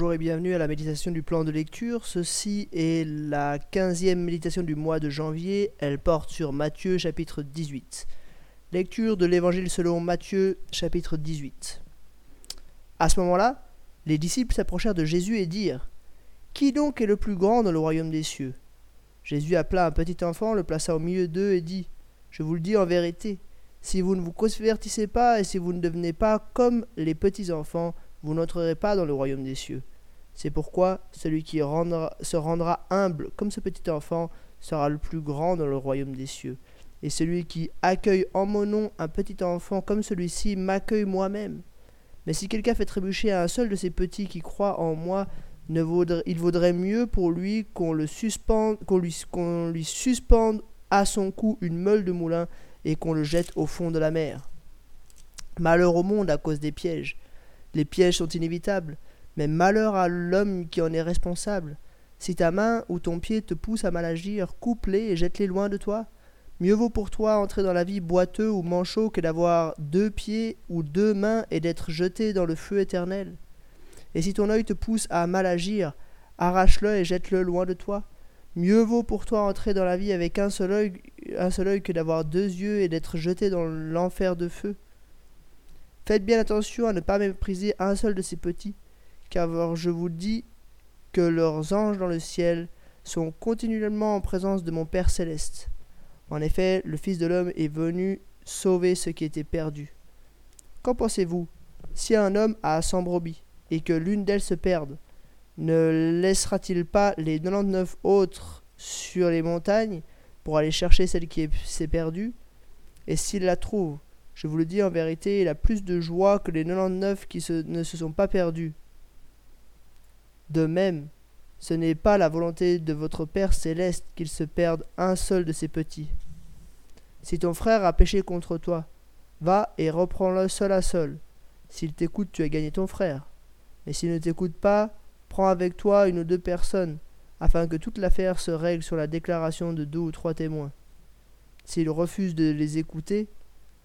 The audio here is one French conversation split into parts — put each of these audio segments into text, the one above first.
Bonjour et bienvenue à la méditation du plan de lecture. Ceci est la quinzième méditation du mois de janvier. Elle porte sur Matthieu chapitre 18. Lecture de l'évangile selon Matthieu chapitre 18. À ce moment-là, les disciples s'approchèrent de Jésus et dirent Qui donc est le plus grand dans le royaume des cieux? Jésus appela un petit enfant, le plaça au milieu d'eux et dit Je vous le dis en vérité, si vous ne vous convertissez pas et si vous ne devenez pas comme les petits enfants, vous n'entrerez pas dans le royaume des cieux. C'est pourquoi celui qui se rendra humble comme ce petit enfant sera le plus grand dans le royaume des cieux. Et celui qui accueille en mon nom un petit enfant comme celui-ci m'accueille moi-même. Mais si quelqu'un fait trébucher à un seul de ces petits qui croient en moi, il vaudrait mieux pour lui qu'on le lui suspende à son cou une meule de moulin et qu'on le jette au fond de la mer. Malheur au monde à cause des pièges. Les pièges sont inévitables, mais malheur à l'homme qui en est responsable. Si ta main ou ton pied te pousse à mal agir, coupe-les et jette-les loin de toi. Mieux vaut pour toi entrer dans la vie boiteux ou manchot que d'avoir deux pieds ou deux mains et d'être jeté dans le feu éternel. Et si ton œil te pousse à mal agir, arrache-le et jette-le loin de toi. Mieux vaut pour toi entrer dans la vie avec un seul œil, un seul œil que d'avoir deux yeux et d'être jeté dans l'enfer de feu. Faites bien attention à ne pas mépriser un seul de ces petits, car je vous dis que leurs anges dans le ciel sont continuellement en présence de mon Père céleste. En effet, le Fils de l'homme est venu sauver ce qui était perdu. Qu'en pensez-vous Si un homme a cent brebis, et que l'une d'elles se perde, ne laissera-t-il pas les 99 autres sur les montagnes pour aller chercher celle qui s'est perdue? Et s'il la trouve, je vous le dis en vérité, il a plus de joie que les 99 qui ne se sont pas perdus. De même, ce n'est pas la volonté de votre Père céleste qu'il se perde un seul de ses petits. Si ton frère a péché contre toi, va et reprends-le seul à seul. S'il t'écoute, tu as gagné ton frère. Mais s'il ne t'écoute pas, prends avec toi une ou deux personnes, afin que toute l'affaire se règle sur la déclaration de deux ou trois témoins. S'il refuse de les écouter,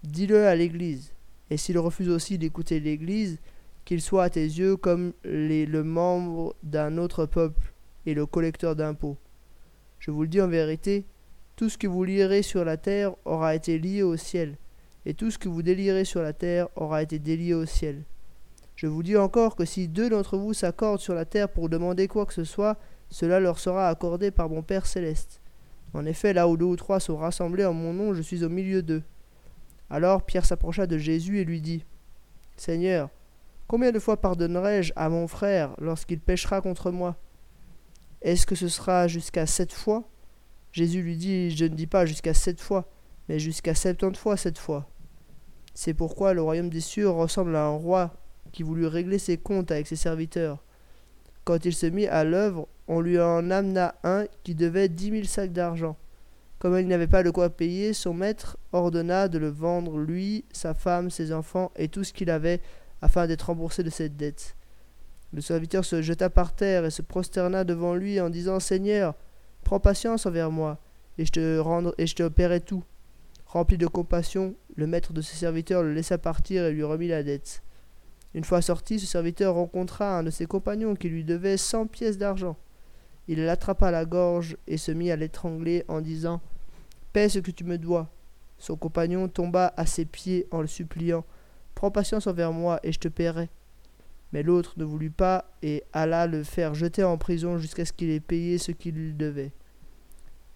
Dis-le à l'Église. Et s'il refuse aussi d'écouter l'Église, qu'il soit à tes yeux comme le membre d'un autre peuple et le collecteur d'impôts. Je vous le dis en vérité, tout ce que vous lirez sur la terre aura été lié au ciel, et tout ce que vous délirez sur la terre aura été délié au ciel. Je vous dis encore que si deux d'entre vous s'accordent sur la terre pour demander quoi que ce soit, cela leur sera accordé par mon Père céleste. En effet, là où deux ou trois sont rassemblés en mon nom, je suis au milieu d'eux. Alors Pierre s'approcha de Jésus et lui dit Seigneur, combien de fois pardonnerai-je à mon frère lorsqu'il péchera contre moi? Est-ce que ce sera jusqu'à sept fois? Jésus lui dit Je ne dis pas jusqu'à sept fois, mais jusqu'à septante fois sept fois. C'est pourquoi le royaume des cieux ressemble à un roi qui voulut régler ses comptes avec ses serviteurs. Quand il se mit à l'œuvre, on lui en amena un qui devait dix mille sacs d'argent. Comme il n'avait pas de quoi payer, son maître ordonna de le vendre, lui, sa femme, ses enfants et tout ce qu'il avait, afin d'être remboursé de cette dette. Le serviteur se jeta par terre et se prosterna devant lui en disant Seigneur, prends patience envers moi, et je te rendre et je te paierai tout. Rempli de compassion, le maître de ses serviteurs le laissa partir et lui remit la dette. Une fois sorti, ce serviteur rencontra un de ses compagnons qui lui devait cent pièces d'argent. Il l'attrapa à la gorge et se mit à l'étrangler en disant Paie ce que tu me dois. Son compagnon tomba à ses pieds en le suppliant Prends patience envers moi et je te paierai. Mais l'autre ne voulut pas et alla le faire jeter en prison jusqu'à ce qu'il ait payé ce qu'il devait.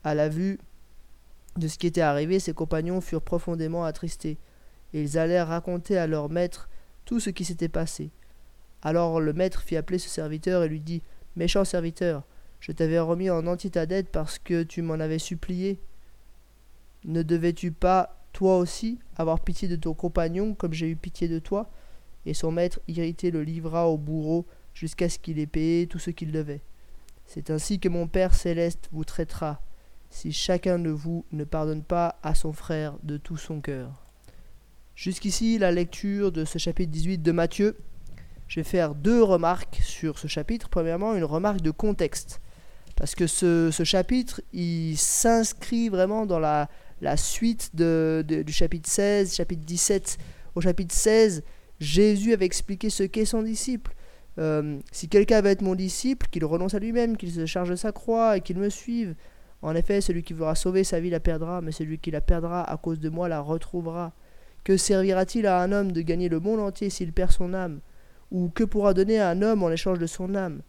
À la vue de ce qui était arrivé, ses compagnons furent profondément attristés, et ils allèrent raconter à leur maître tout ce qui s'était passé. Alors le maître fit appeler ce serviteur et lui dit Méchant serviteur, je t'avais remis en entier ta dette parce que tu m'en avais supplié. Ne devais-tu pas, toi aussi, avoir pitié de ton compagnon comme j'ai eu pitié de toi? Et son maître, irrité, le livra au bourreau jusqu'à ce qu'il ait payé tout ce qu'il devait. C'est ainsi que mon Père céleste vous traitera, si chacun de vous ne pardonne pas à son frère de tout son cœur. Jusqu'ici, la lecture de ce chapitre 18 de Matthieu. Je vais faire deux remarques sur ce chapitre. Premièrement, une remarque de contexte parce que ce, chapitre, il s'inscrit vraiment dans la, suite du chapitre 16, chapitre 17. Au chapitre 16, Jésus avait expliqué ce qu'est son disciple. Euh, si quelqu'un veut être mon disciple, qu'il renonce à lui-même, qu'il se charge de sa croix et qu'il me suive. En effet, celui qui voudra sauver sa vie la perdra, mais celui qui la perdra à cause de moi la retrouvera. Que servira-t-il à un homme de gagner le monde entier s'il perd son âme? Ou que pourra donner à un homme en échange de son âme?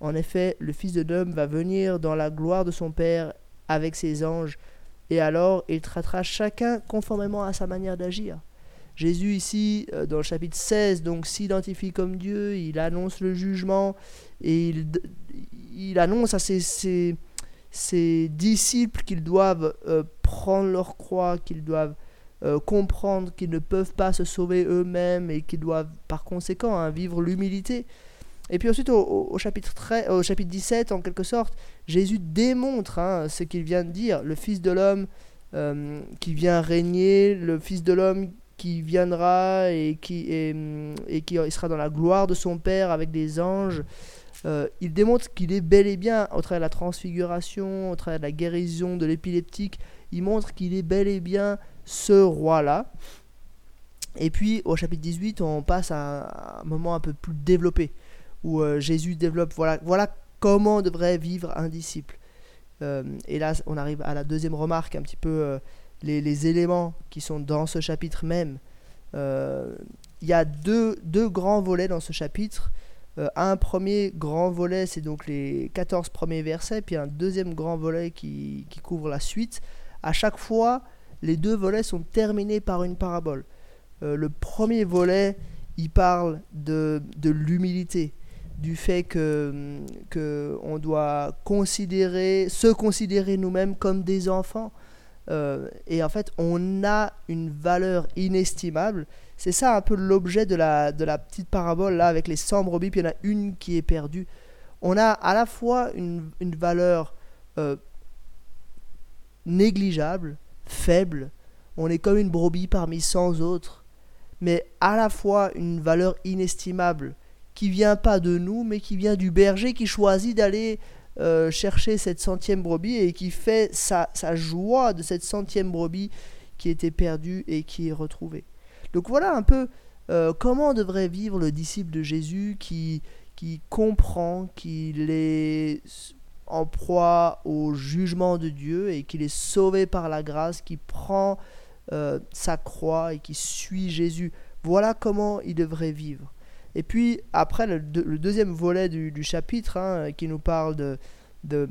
En effet, le Fils de l'homme va venir dans la gloire de son Père avec ses anges, et alors il traitera chacun conformément à sa manière d'agir. Jésus ici, euh, dans le chapitre 16, donc s'identifie comme Dieu, il annonce le jugement et il, annonce à ses, ses, disciples qu'ils doivent euh, prendre leur croix, qu'ils doivent euh, comprendre qu'ils ne peuvent pas se sauver eux-mêmes et qu'ils doivent par conséquent hein, vivre l'humilité. Et puis ensuite au, chapitre 13, au chapitre 17, en quelque sorte, Jésus démontre hein, ce qu'il vient de dire, le Fils de l'homme qui vient régner, le Fils de l'homme qui viendra et qui, et, qui sera dans la gloire de son Père avec des anges. Euh, il démontre qu'il est bel et bien, au travers de la transfiguration, au travers de la guérison de l'épileptique, il montre qu'il est bel et bien ce roi-là. Et puis au chapitre 18, on passe à un, moment un peu plus développé, où euh, Jésus développe, voilà, comment devrait vivre un disciple. Euh, et là, on arrive à la deuxième remarque un petit peu les, éléments qui sont dans ce chapitre même. Euh, il y a deux, grands volets dans ce chapitre. Euh, un premier grand volet, c'est donc les 14 premiers versets, puis un deuxième grand volet qui, couvre la suite. À chaque fois, les deux volets sont terminés par une parabole. Euh, le premier volet, il parle de l'humilité, du fait que, doit considérer, se considérer nous-mêmes comme des enfants, euh, et en fait, on a une valeur inestimable. C'est ça un peu l'objet de la, de la petite parabole là avec les 100 brebis, puis il y en a une qui est perdue. On a à la fois une, une valeur euh, négligeable, faible, on est comme une brebis parmi 100 autres, mais à la fois une valeur inestimable qui vient pas de nous, mais qui vient du berger qui choisit d'aller euh, chercher cette centième brebis et qui fait sa, joie de cette centième brebis qui était perdue et qui est retrouvée. Donc voilà un peu euh, comment devrait vivre le disciple de Jésus qui, qui comprend qu'il est en proie au jugement de Dieu et qu'il est sauvé par la grâce, qui prend euh, sa croix et qui suit Jésus. Voilà comment il devrait vivre. Et puis après, le, deuxième volet du, chapitre, hein, qui nous parle de, de,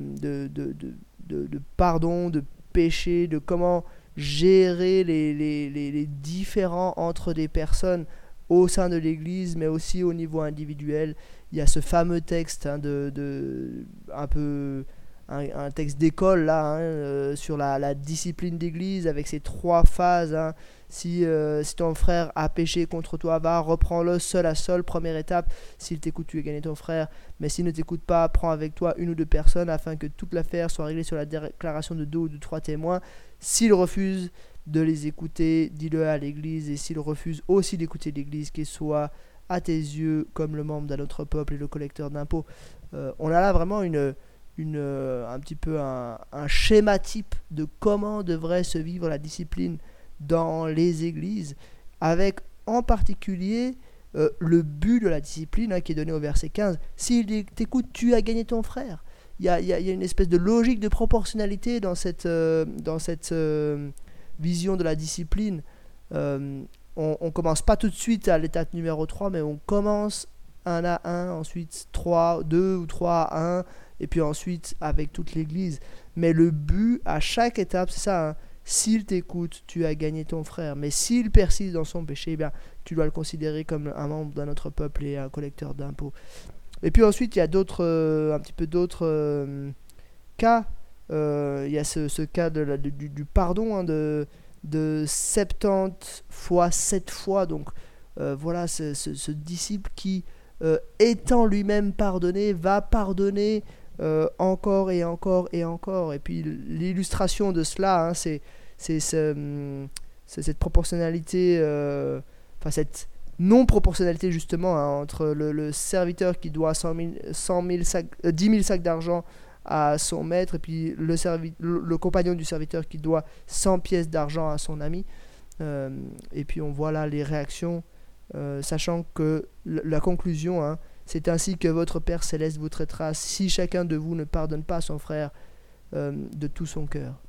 de, pardon, de péché, de comment gérer les, les, différends entre des personnes au sein de l'Église, mais aussi au niveau individuel. Il y a ce fameux texte hein, de, un peu un, texte d'école là hein, euh, sur la, discipline d'église avec ces trois phases hein, si, euh, si ton frère a péché contre toi, va, reprends-le seul à seul. Première étape, s'il t'écoute, tu as gagné ton frère. Mais s'il ne t'écoute pas, prends avec toi une ou deux personnes afin que toute l'affaire soit réglée sur la déclaration de deux ou de trois témoins. S'il refuse de les écouter, dis-le à l'église. Et s'il refuse aussi d'écouter l'église, qu'il soit à tes yeux comme le membre d'un autre peuple et le collecteur d'impôts. Euh, on a là vraiment une, une, euh, un petit peu un, un schéma type de comment devrait se vivre la discipline dans les églises, avec en particulier euh, le but de la discipline hein, qui est donné au verset 15. S'il t'écoute, tu as gagné ton frère. Il y a, y a, une espèce de logique de proportionnalité dans cette, euh, dans cette euh, vision de la discipline. on ne commence pas tout de suite à l'étape numéro 3, mais on commence un à un, ensuite 3, 2 ou 3 à 1, et puis ensuite avec toute l'Église. Mais le but à chaque étape, c'est ça, hein, s'il t'écoute, tu as gagné ton frère. Mais s'il persiste dans son péché, eh tu dois le considérer comme un membre d'un autre peuple et un collecteur d'impôts. Et puis ensuite, il y a d'autres, euh, un petit peu d'autres euh, cas. Euh, il y a ce, cas de du, pardon hein, de, de 70 fois 7 fois. Donc voilà, ce, disciple qui, étant lui-même pardonné, va pardonner euh, encore et encore et encore. Et puis l'illustration de cela, hein, c'est hum, cette proportionnalité, euh, enfin cette non-proportionnalité justement hein, entre le, serviteur qui doit 100 000, sacs, 10 000 sacs d'argent à son maître et puis le, le, compagnon du serviteur qui doit 100 pièces d'argent à son ami. Euh, et puis on voit là les réactions, sachant que la conclusion, hein, C'est ainsi que votre Père céleste vous traitera si chacun de vous ne pardonne pas son frère euh, de tout son cœur.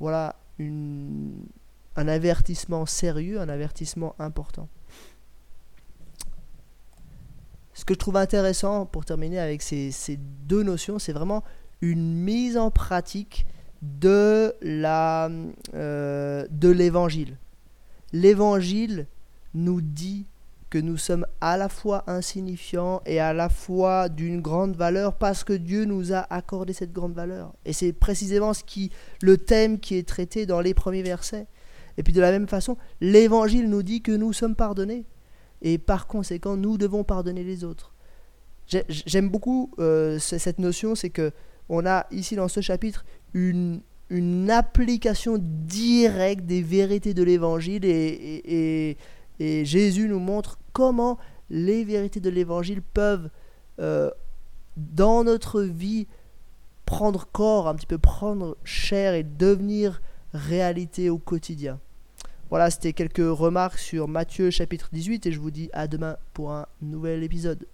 Voilà un avertissement sérieux, un avertissement important. Ce que je trouve intéressant pour terminer avec ces, deux notions, c'est vraiment une mise en pratique de euh, de l'évangile. L'évangile nous dit que nous sommes à la fois insignifiants et à la fois d'une grande valeur parce que Dieu nous a accordé cette grande valeur. Et c'est précisément ce qui, le thème qui est traité dans les premiers versets. Et puis de la même façon, l'évangile nous dit que nous sommes pardonnés. Et par conséquent, nous devons pardonner les autres. J'aime beaucoup euh, cette notion, c'est que on a ici dans ce chapitre une, une application directe des vérités de l'évangile et, et, Jésus nous montre comment les vérités de l'évangile peuvent euh, dans notre vie prendre corps, un petit peu prendre chair et devenir réalité au quotidien. Voilà, c'était quelques remarques sur Matthieu chapitre 18 et je vous dis à demain pour un nouvel épisode.